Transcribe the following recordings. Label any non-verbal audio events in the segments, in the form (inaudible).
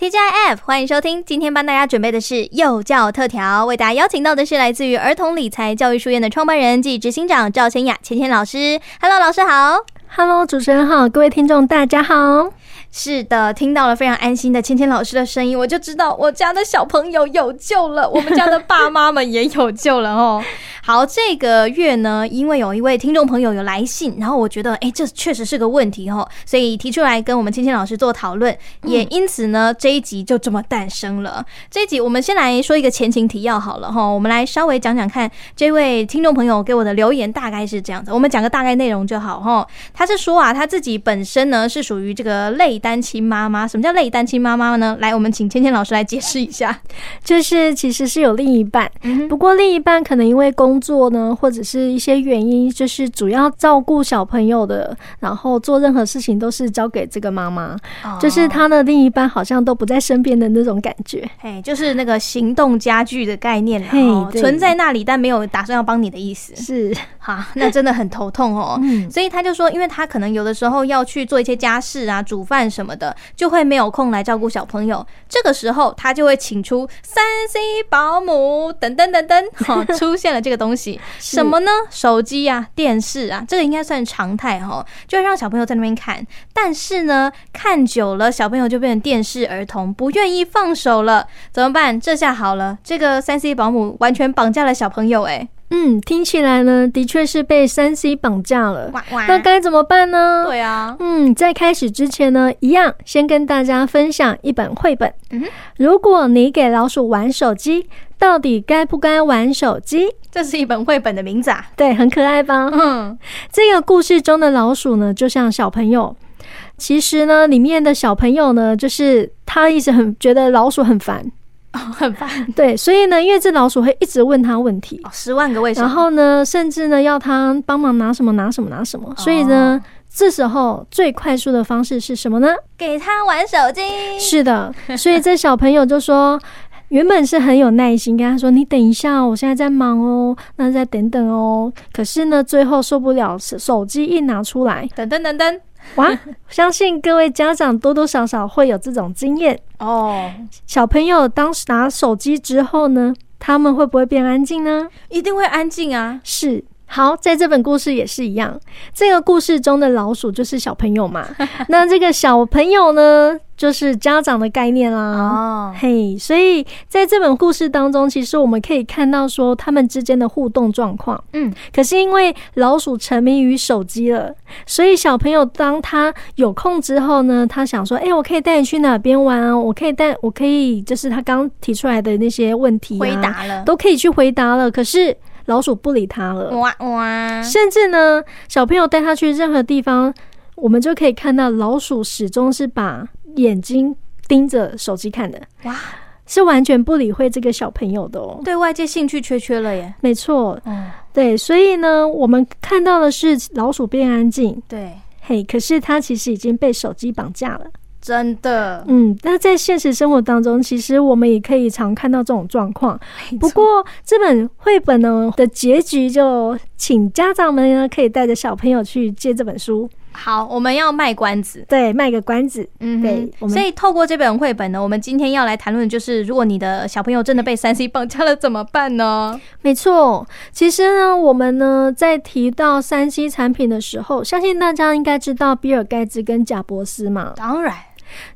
TGIF，欢迎收听。今天帮大家准备的是幼教特调，为大家邀请到的是来自于儿童理财教育书院的创办人暨执行长赵千雅千千老师。Hello，老师好。Hello，主持人好，各位听众大家好。是的，听到了非常安心的芊芊老师的声音，我就知道我家的小朋友有救了，我们家的爸妈们也有救了哦。(laughs) 好，这个月呢，因为有一位听众朋友有来信，然后我觉得，哎，这确实是个问题哦，所以提出来跟我们芊芊老师做讨论，也因此呢，这一集就这么诞生了。这一集我们先来说一个前情提要好了哈，我们来稍微讲讲看，这位听众朋友给我的留言大概是这样子，我们讲个大概内容就好哈。他是说啊，他自己本身呢是属于这个类单亲妈妈，什么叫类单亲妈妈呢？来，我们请芊芊老师来解释一下。就是其实是有另一半，不过另一半可能因为工作呢，或者是一些原因，就是主要照顾小朋友的，然后做任何事情都是交给这个妈妈，就是他的另一半好像都不在身边的那种感觉。嘿，就是那个行动家具的概念，然后，存在那里，但没有打算要帮你的意思。是，好，(laughs) 那真的很头痛哦。嗯所以他就说，因为他可能有的时候要去做一些家事啊，煮饭什么的。就会没有空来照顾小朋友，这个时候他就会请出三 C 保姆等等等等，(laughs) 哈，出现了这个东西，什么呢？手机啊，电视啊，这个应该算常态哈，就会让小朋友在那边看。但是呢，看久了，小朋友就变成电视儿童，不愿意放手了，怎么办？这下好了，这个三 C 保姆完全绑架了小朋友，哎。嗯，听起来呢，的确是被三 C 绑架了。哇哇，那该怎么办呢？对啊，嗯，在开始之前呢，一样先跟大家分享一本绘本。嗯，如果你给老鼠玩手机，到底该不该玩手机？这是一本绘本的名字啊。对，很可爱吧？嗯，这个故事中的老鼠呢，就像小朋友。其实呢，里面的小朋友呢，就是他一直很觉得老鼠很烦。(laughs) 哦，很烦。对，所以呢，因为这老鼠会一直问他问题，哦，十万个为什么。然后呢，甚至呢要他帮忙拿什么拿什么拿什么。所以呢，这时候最快速的方式是什么呢？给他玩手机。是的，(laughs) 所以这小朋友就说，原本是很有耐心跟他说：“你等一下，我现在在忙哦，那再等等哦。”可是呢，最后受不了，手机一拿出来，等等等等。哇，相信各位家长多多少少会有这种经验哦。小朋友当时拿手机之后呢，他们会不会变安静呢？一定会安静啊。是。好，在这本故事也是一样。这个故事中的老鼠就是小朋友嘛，(laughs) 那这个小朋友呢，就是家长的概念啦。哦，嘿，所以在这本故事当中，其实我们可以看到说他们之间的互动状况。嗯，可是因为老鼠沉迷于手机了，所以小朋友当他有空之后呢，他想说：“哎，我可以带你去哪边玩啊？我可以带，我可以就是他刚提出来的那些问题啊，回答了，都可以去回答了。”可是。老鼠不理他了，哇哇！甚至呢，小朋友带他去任何地方，我们就可以看到老鼠始终是把眼睛盯着手机看的，哇，是完全不理会这个小朋友的哦，对外界兴趣缺缺了耶。没错，嗯，对，所以呢，我们看到的是老鼠变安静，对，嘿，可是它其实已经被手机绑架了。真的，嗯，那在现实生活当中，其实我们也可以常看到这种状况。不过这本绘本呢的结局，就请家长们呢可以带着小朋友去借这本书。好，我们要卖关子，对，卖个关子，嗯，对。所以透过这本绘本呢，我们今天要来谈论的就是，如果你的小朋友真的被三 C 绑架了怎么办呢？没错，其实呢，我们呢在提到三 C 产品的时候，相信大家应该知道比尔盖茨跟贾伯斯嘛。当然。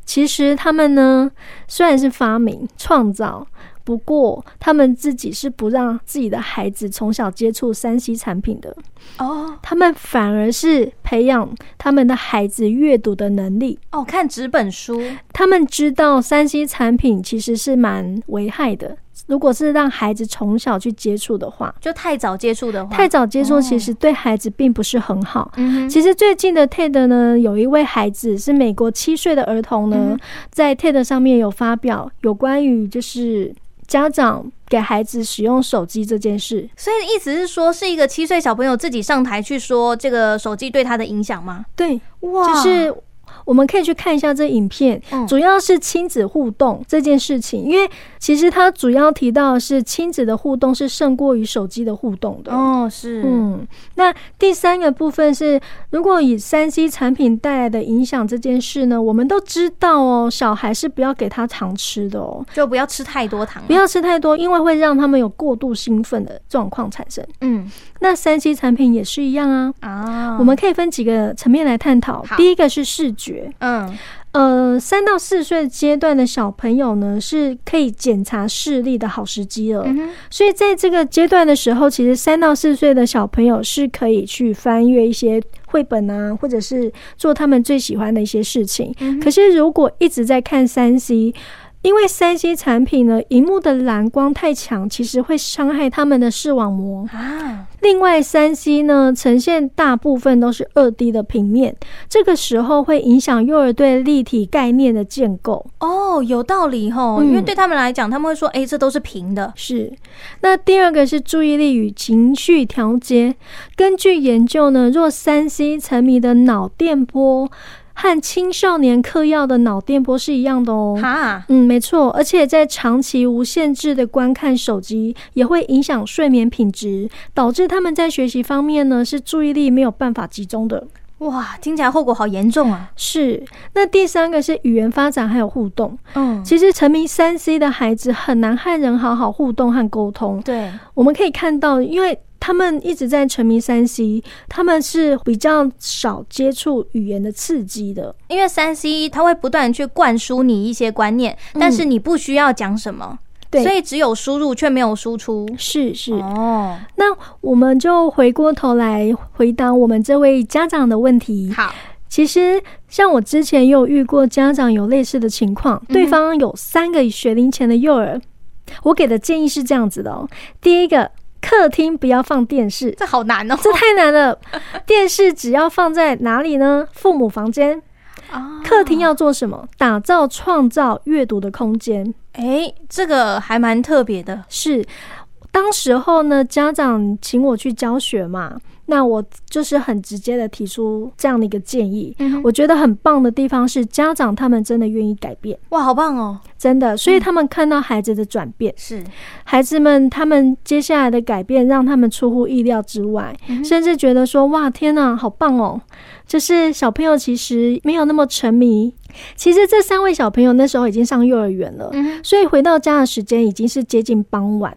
其实他们呢，虽然是发明创造，不过他们自己是不让自己的孩子从小接触三 C 产品的。哦，他们反而是培养他们的孩子阅读的能力。哦，看纸本书，他们知道三 C 产品其实是蛮危害的。如果是让孩子从小去接触的话，就太早接触的话，太早接触其实对孩子并不是很好。嗯，其实最近的 TED 呢，有一位孩子是美国七岁的儿童呢，在 TED 上面有发表有关于就是家长给孩子使用手机这件事。所以意思是说，是一个七岁小朋友自己上台去说这个手机对他的影响吗？对，哇，就是。我们可以去看一下这影片，嗯、主要是亲子互动这件事情，因为其实它主要提到的是亲子的互动是胜过于手机的互动的。哦，是，嗯，那第三个部分是，如果以三 C 产品带来的影响这件事呢，我们都知道哦，小孩是不要给他糖吃的哦，就不要吃太多糖，不要吃太多，因为会让他们有过度兴奋的状况产生。嗯，那三 C 产品也是一样啊。啊，我们可以分几个层面来探讨。第一个是视觉，嗯。呃，三到四岁阶段的小朋友呢，是可以检查视力的好时机了。嗯、所以在这个阶段的时候，其实三到四岁的小朋友是可以去翻阅一些绘本啊，或者是做他们最喜欢的一些事情。嗯、可是如果一直在看三 C，因为三 C 产品呢，荧幕的蓝光太强，其实会伤害他们的视网膜啊。另外，三 C 呢呈现大部分都是二 D 的平面，这个时候会影响幼儿对立体概念的建构。哦，有道理吼，因为对他们来讲，他们会说：“哎，这都是平的。”是。那第二个是注意力与情绪调节。根据研究呢，若三 C 沉迷的脑电波。和青少年嗑药的脑电波是一样的哦。哈，嗯，没错，而且在长期无限制的观看手机，也会影响睡眠品质，导致他们在学习方面呢是注意力没有办法集中的。哇，听起来后果好严重啊！是。那第三个是语言发展还有互动。嗯，其实沉迷三 C 的孩子很难和人好好互动和沟通。对，我们可以看到，因为。他们一直在沉迷三 C，他们是比较少接触语言的刺激的，因为三 C 它会不断去灌输你一些观念，但是你不需要讲什么，对，所以只有输入却没有输出。是是。哦，那我们就回过头来回答我们这位家长的问题。好，其实像我之前也有遇过家长有类似的情况，对方有三个学龄前的幼儿，我给的建议是这样子的哦，第一个。客厅不要放电视，这好难哦，这太难了。(laughs) 电视只要放在哪里呢？父母房间。客厅要做什么？打造、创造阅读的空间。诶，这个还蛮特别的。是，当时候呢，家长请我去教学嘛。那我就是很直接的提出这样的一个建议，嗯、我觉得很棒的地方是家长他们真的愿意改变，哇，好棒哦，真的，所以他们看到孩子的转变，是、嗯、孩子们他们接下来的改变让他们出乎意料之外，嗯、甚至觉得说哇，天哪，好棒哦，就是小朋友其实没有那么沉迷。其实这三位小朋友那时候已经上幼儿园了，嗯、所以回到家的时间已经是接近傍晚。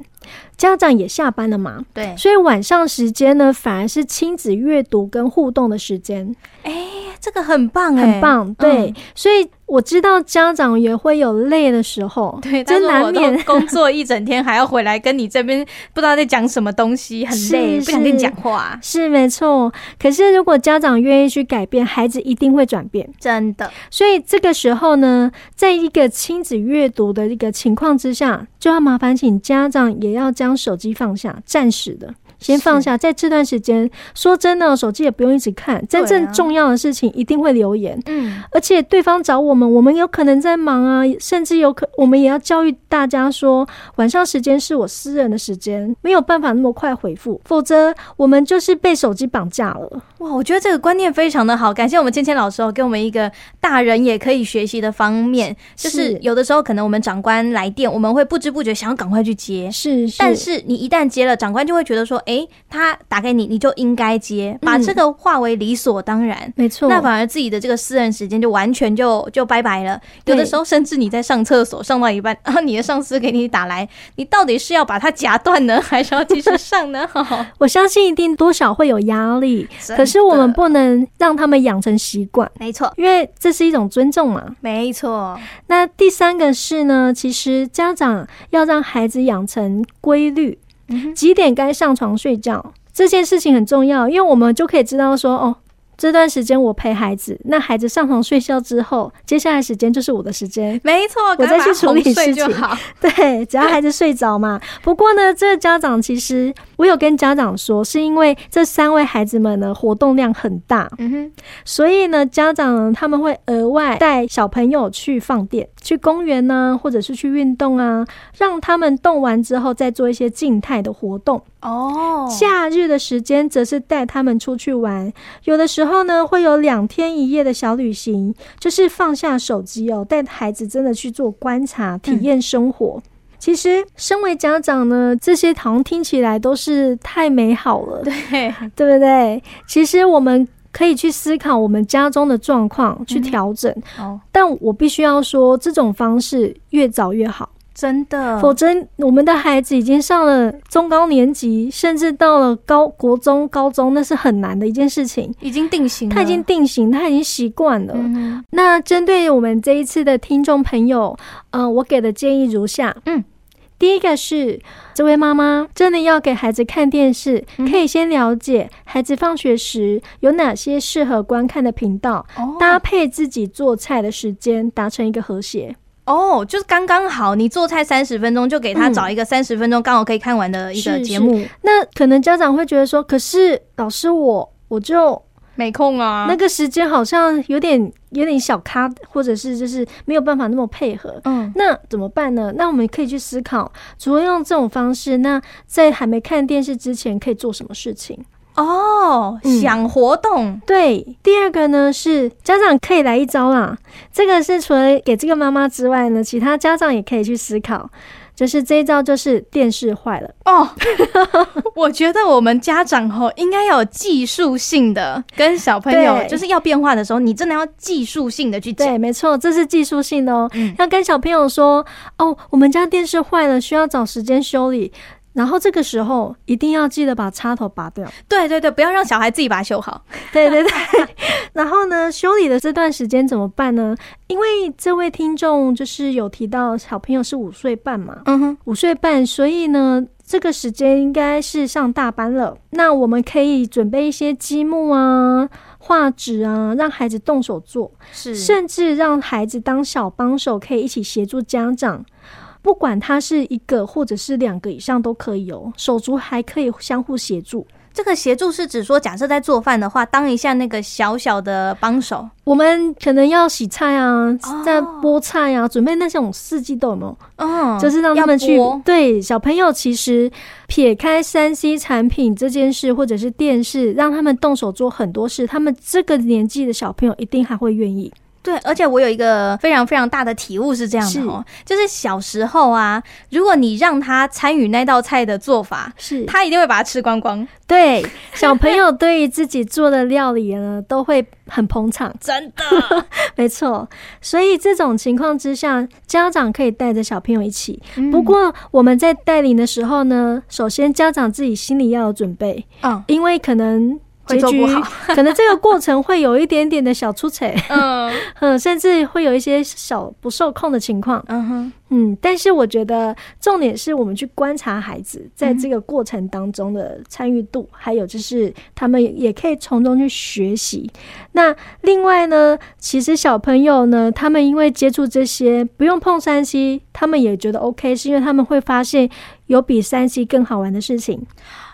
家长也下班了嘛？对，所以晚上时间呢，反而是亲子阅读跟互动的时间。哎、欸，这个很棒，很棒。对，嗯、所以。我知道家长也会有累的时候，对，真难免工作一整天，还要回来跟你这边不知道在讲什么东西，很累，不想跟你讲话。是没错，可是如果家长愿意去改变，孩子一定会转变，真的。所以这个时候呢，在一个亲子阅读的一个情况之下，就要麻烦请家长也要将将手机放下，暂时的。先放下，在这段时间，说真的，手机也不用一直看。真正重要的事情一定会留言。嗯，而且对方找我们，我们有可能在忙啊，甚至有可，我们也要教育大家说，晚上时间是我私人的时间，没有办法那么快回复，否则我们就是被手机绑架了。哇，我觉得这个观念非常的好，感谢我们芊芊老师哦，给我们一个大人也可以学习的方面，就是有的时候可能我们长官来电，我们会不知不觉想要赶快去接，是，是，但是你一旦接了，长官就会觉得说。哎，他打给你，你就应该接，把这个化为理所当然，嗯、没错。那反而自己的这个私人时间就完全就就拜拜了。有的时候，甚至你在上厕所上到一半，然 (laughs) 后你的上司给你打来，你到底是要把它夹断呢，还是要继续上呢？(laughs) (laughs) 我相信一定多少会有压力，可是我们不能让他们养成习惯。没错，因为这是一种尊重嘛。没错。那第三个是呢，其实家长要让孩子养成规律。几点该上床睡觉这件事情很重要，因为我们就可以知道说，哦，这段时间我陪孩子，那孩子上床睡觉之后，接下来时间就是我的时间。没错，我再去处理事情。(laughs) 对，只要孩子睡着嘛。不过呢，这个家长其实我有跟家长说，是因为这三位孩子们的活动量很大，嗯哼，所以呢，家长他们会额外带小朋友去放电。去公园呢、啊，或者是去运动啊，让他们动完之后再做一些静态的活动。哦，假日的时间则是带他们出去玩，有的时候呢会有两天一夜的小旅行，就是放下手机哦，带孩子真的去做观察、体验生活。嗯、其实，身为家长呢，这些好像听起来都是太美好了，对。对不对？其实我们可以去思考我们家中的状况，去调整。哦，但我必须要说，这种方式越早越好。真的，否则我们的孩子已经上了中高年级，甚至到了高国中、高中，那是很难的一件事情。已经定型了，他已经定型，他已经习惯了。嗯、那针对我们这一次的听众朋友，呃，我给的建议如下：嗯，第一个是，这位妈妈真的要给孩子看电视，嗯、可以先了解孩子放学时有哪些适合观看的频道，哦、搭配自己做菜的时间，达成一个和谐。哦，就是刚刚好，你做菜三十分钟，就给他找一个三十分钟刚好可以看完的一个节目。那可能家长会觉得说，可是老师我我就没空啊，那个时间好像有点有点小咖，或者是就是没有办法那么配合。嗯，那怎么办呢？那我们可以去思考，除了用这种方式，那在还没看电视之前可以做什么事情？哦，想活动。嗯，对。第二个呢是家长可以来一招啦，这个是除了给这个妈妈之外呢，其他家长也可以去思考，就是这一招就是电视坏了哦。(laughs) 我觉得我们家长吼应该要有技术性的跟小朋友，就是要变化的时候，你真的要技术性的去讲。对，没错，这是技术性的哦，嗯，要跟小朋友说哦，我们家电视坏了，需要找时间修理。然后这个时候一定要记得把插头拔掉。对对对，不要让小孩自己把它修好。对 (laughs) 对对。(laughs) 然后呢，修理的这段时间怎么办呢？因为这位听众就是有提到小朋友是五岁半嘛，嗯哼，五岁半，所以呢，这个时间应该是上大班了。那我们可以准备一些积木啊、画纸啊，让孩子动手做，是，甚至让孩子当小帮手，可以一起协助家长。不管他是一个或者是两个以上都可以哦，手足还可以相互协助。这个协助是指说，假设在做饭的话，当一下那个小小的帮手。我们可能要洗菜啊，在剥菜啊，准备那种四季豆有没有？嗯，就是让他们去。对，小朋友其实撇开三 C 产品这件事，或者是电视，让他们动手做很多事，他们这个年纪的小朋友一定还会愿意。对，而且我有一个非常非常大的体悟是这样的哦，就是小时候啊，如果你让他参与那道菜的做法，是他一定会把它吃光光。对，小朋友对于自己做的料理呢，(laughs) 都会很捧场，真的，(laughs) 没错。所以这种情况之下，家长可以带着小朋友一起。不过我们在带领的时候呢，首先家长自己心里要有准备，嗯，因为可能。结局可能这个过程会有一点点的小出彩，嗯 (laughs) 嗯，甚至会有一些小不受控的情况，嗯哼，嗯，但是我觉得重点是我们去观察孩子在这个过程当中的参与度，还有就是他们也可以从中去学习。那另外呢，其实小朋友呢，他们因为接触这些不用碰三 C，他们也觉得 OK，是因为他们会发现有比三 C 更好玩的事情。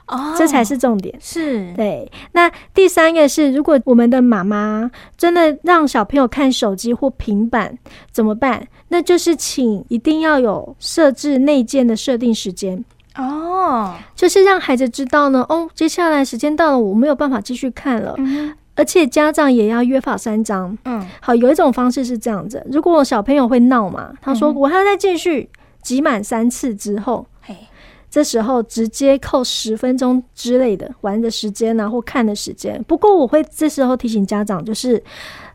哦，这才是重点。是对。那第三个是，如果我们的妈妈真的让小朋友看手机或平板，怎么办？那就是请一定要有设置内建的设定时间哦，就是让孩子知道呢，哦，接下来时间到了，我没有办法继续看了。嗯，而且家长也要约法三章。嗯，好，有一种方式是这样子：如果小朋友会闹嘛，他说我还要再继续，挤满三次之后。这时候直接扣十分钟之类的玩的时间啊，或看的时间。不过我会这时候提醒家长，就是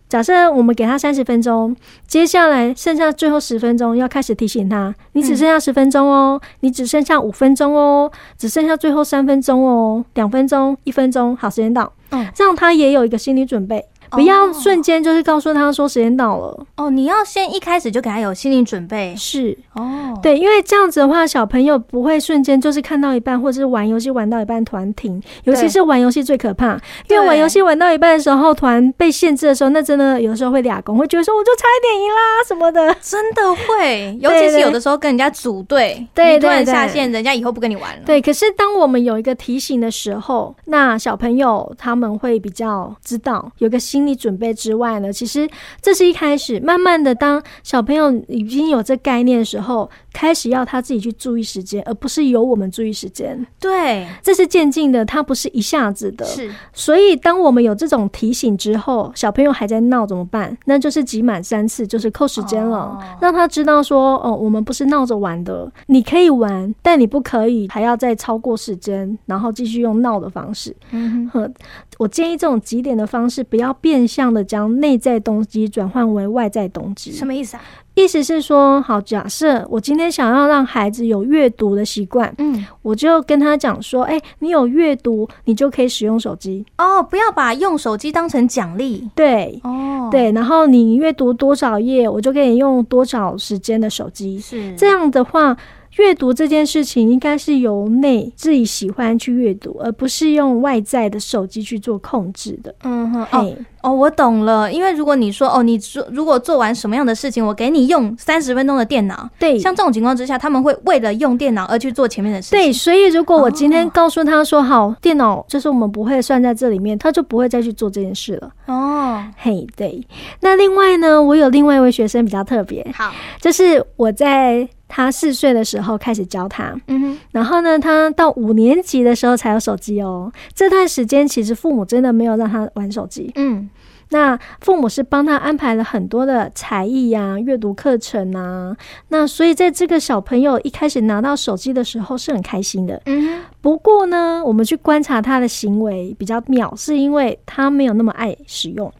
假设我们给他三十分钟，接下来剩下最后十分钟要开始提醒他，你只剩下十分钟哦，你只剩下五分钟哦，只剩下最后三分钟哦，两分钟、一分钟，好，时间到，嗯，让他也有一个心理准备。不要瞬间就是告诉他说时间到了。哦，你要先一开始就给他有心理准备。是。哦，对，因为这样子的话，小朋友不会瞬间就是看到一半，或者是玩游戏玩到一半突然停，尤其是玩游戏最可怕，因为玩游戏玩到一半的时候突然被限制的时候，那真的有的时候会俩公，会觉得说我就差一点赢啦什么的，真的会，(laughs) 尤其是有的时候跟人家组队，对，你突然下线，人家以后不跟你玩了。对，可是当我们有一个提醒的时候，那小朋友他们会比较知道有个心。心理准备之外呢，其实这是一开始，慢慢的，当小朋友已经有这概念的时候，开始要他自己去注意时间，而不是由我们注意时间。对，这是渐进的，它不是一下子的。是，所以当我们有这种提醒之后，小朋友还在闹怎么办？那就是集满三次，就是扣时间了，哦，让他知道说，哦，我们不是闹着玩的，你可以玩，但你不可以还要再超过时间，然后继续用闹的方式。嗯哼，我建议这种集点的方式，不要变相的将内在动机转换为外在动机。什么意思啊？意思是说，好，假设我今天想要让孩子有阅读的习惯，嗯，我就跟他讲说，哎、欸，你有阅读，你就可以使用手机哦，不要把用手机当成奖励，对，哦，对，然后你阅读多少页，我就给你用多少时间的手机，是。这样的话。阅读这件事情应该是由内自己喜欢去阅读，而不是用外在的手机去做控制的。嗯哼，哦哦，我懂了。因为如果你说哦，你做如果做完什么样的事情，我给你用三十分钟的电脑。对，像这种情况之下，他们会为了用电脑而去做前面的事情。对，所以如果我今天告诉他说好，电脑就是我们不会算在这里面，他就不会再去做这件事了。哦，嘿，对。那另外呢，我有另外一位学生比较特别，好，就是我在。他四岁的时候开始教他，嗯哼，然后呢，他到五年级的时候才有手机哦。这段时间其实父母真的没有让他玩手机，嗯，那父母是帮他安排了很多的才艺呀、阅读课程啊。那所以在这个小朋友一开始拿到手机的时候是很开心的，嗯。不过呢，我们去观察他的行为比较妙，是因为他没有那么爱使用。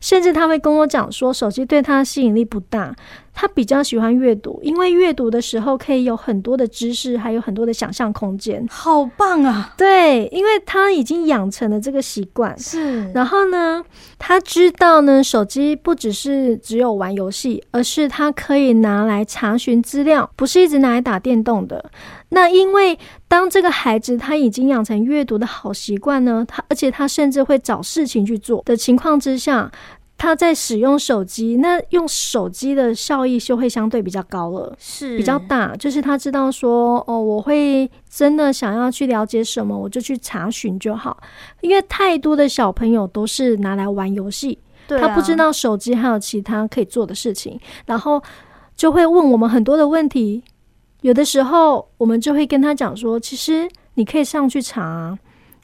甚至他会跟我讲说，手机对他的吸引力不大，他比较喜欢阅读，因为阅读的时候可以有很多的知识，还有很多的想象空间。好棒啊！对，因为他已经养成了这个习惯。是，然后呢，他知道呢，手机不只是只有玩游戏，而是他可以拿来查询资料，不是一直拿来打电动的。那因为当这个孩子他已经养成阅读的好习惯呢，他而且他甚至会找事情去做的情况之下，他在使用手机，那用手机的效益就会相对比较高了，是比较大。就是他知道说，哦，我会真的想要去了解什么，我就去查询就好。因为太多的小朋友都是拿来玩游戏，他不知道手机还有其他可以做的事情，然后就会问我们很多的问题。有的时候，我们就会跟他讲说，其实你可以上去查。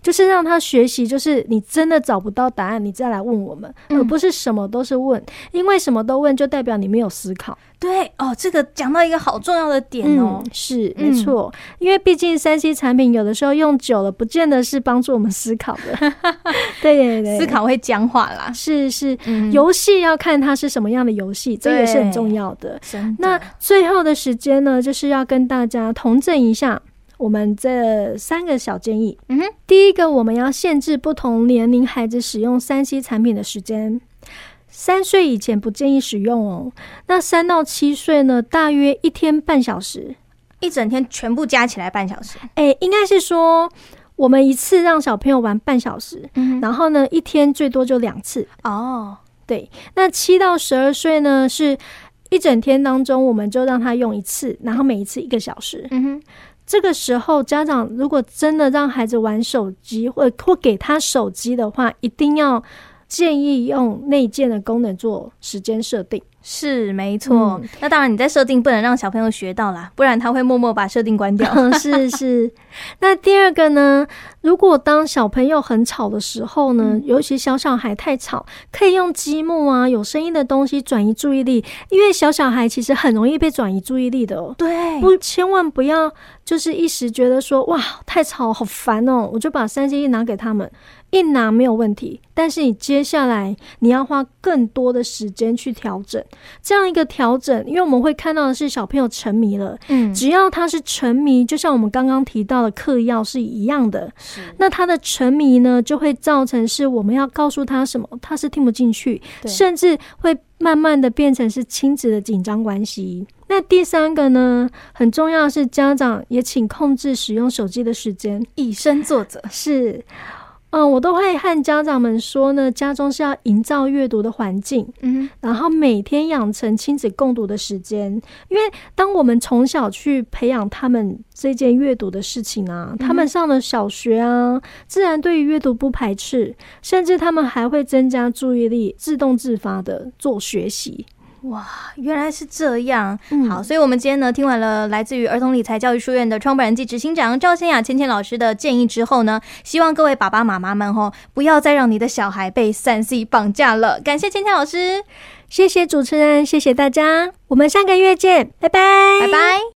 就是让他学习，就是你真的找不到答案，你再来问我们，嗯、而不是什么都是问，因为什么都问就代表你没有思考。对哦，这个讲到一个好重要的点哦，嗯、是没错，嗯、因为毕竟三 C 产品有的时候用久了，不见得是帮助我们思考的。(laughs) 对对对，思考会僵化啦。是是，游戏、嗯、要看它是什么样的游戏，这也是很重要的。那最后的时间呢，就是要跟大家同整一下。我们这三个小建议，嗯哼，第一个，我们要限制不同年龄孩子使用三 C 产品的时间，三岁以前不建议使用哦。那三到七岁呢，大约一天半小时，一整天全部加起来半小时。诶，应该是说我们一次让小朋友玩半小时，嗯，然后呢，一天最多就两次。哦，对，那七到十二岁呢，是一整天当中我们就让他用一次，然后每一次一个小时。嗯哼。这个时候，家长如果真的让孩子玩手机，或或给他手机的话，一定要建议用内建的功能做时间设定。是没错，嗯、那当然你在设定不能让小朋友学到啦，不然他会默默把设定关掉。是是。(laughs) 那第二个呢？如果当小朋友很吵的时候呢，嗯、尤其小小孩太吵，可以用积木啊，有声音的东西转移注意力，因为小小孩其实很容易被转移注意力的哦。对，不，千万不要就是一时觉得说哇太吵好烦哦，我就把三 C 一拿给他们。一拿没有问题，但是你接下来你要花更多的时间去调整这样一个调整，因为我们会看到的是小朋友沉迷了，嗯，只要他是沉迷，就像我们刚刚提到的嗑药是一样的，是。那他的沉迷呢，就会造成是我们要告诉他什么，他是听不进去，甚至会慢慢的变成是亲子的紧张关系。那第三个呢，很重要的是家长也请控制使用手机的时间，以身作则。是。嗯，我都会和家长们说呢，家中是要营造阅读的环境，嗯，然后每天养成亲子共读的时间。因为当我们从小去培养他们这件阅读的事情啊，嗯、他们上了小学啊，自然对于阅读不排斥，甚至他们还会增加注意力，自动自发的做学习。哇，原来是这样。嗯，好，所以我们今天呢，听完了来自于儿童理财教育书院的创办人暨执行长赵先雅芊芊老师的建议之后呢，希望各位爸爸妈妈们吼，不要再让你的小孩被三 C 绑架了。感谢芊芊老师，谢谢主持人，谢谢大家，我们下个月见，拜拜，拜拜。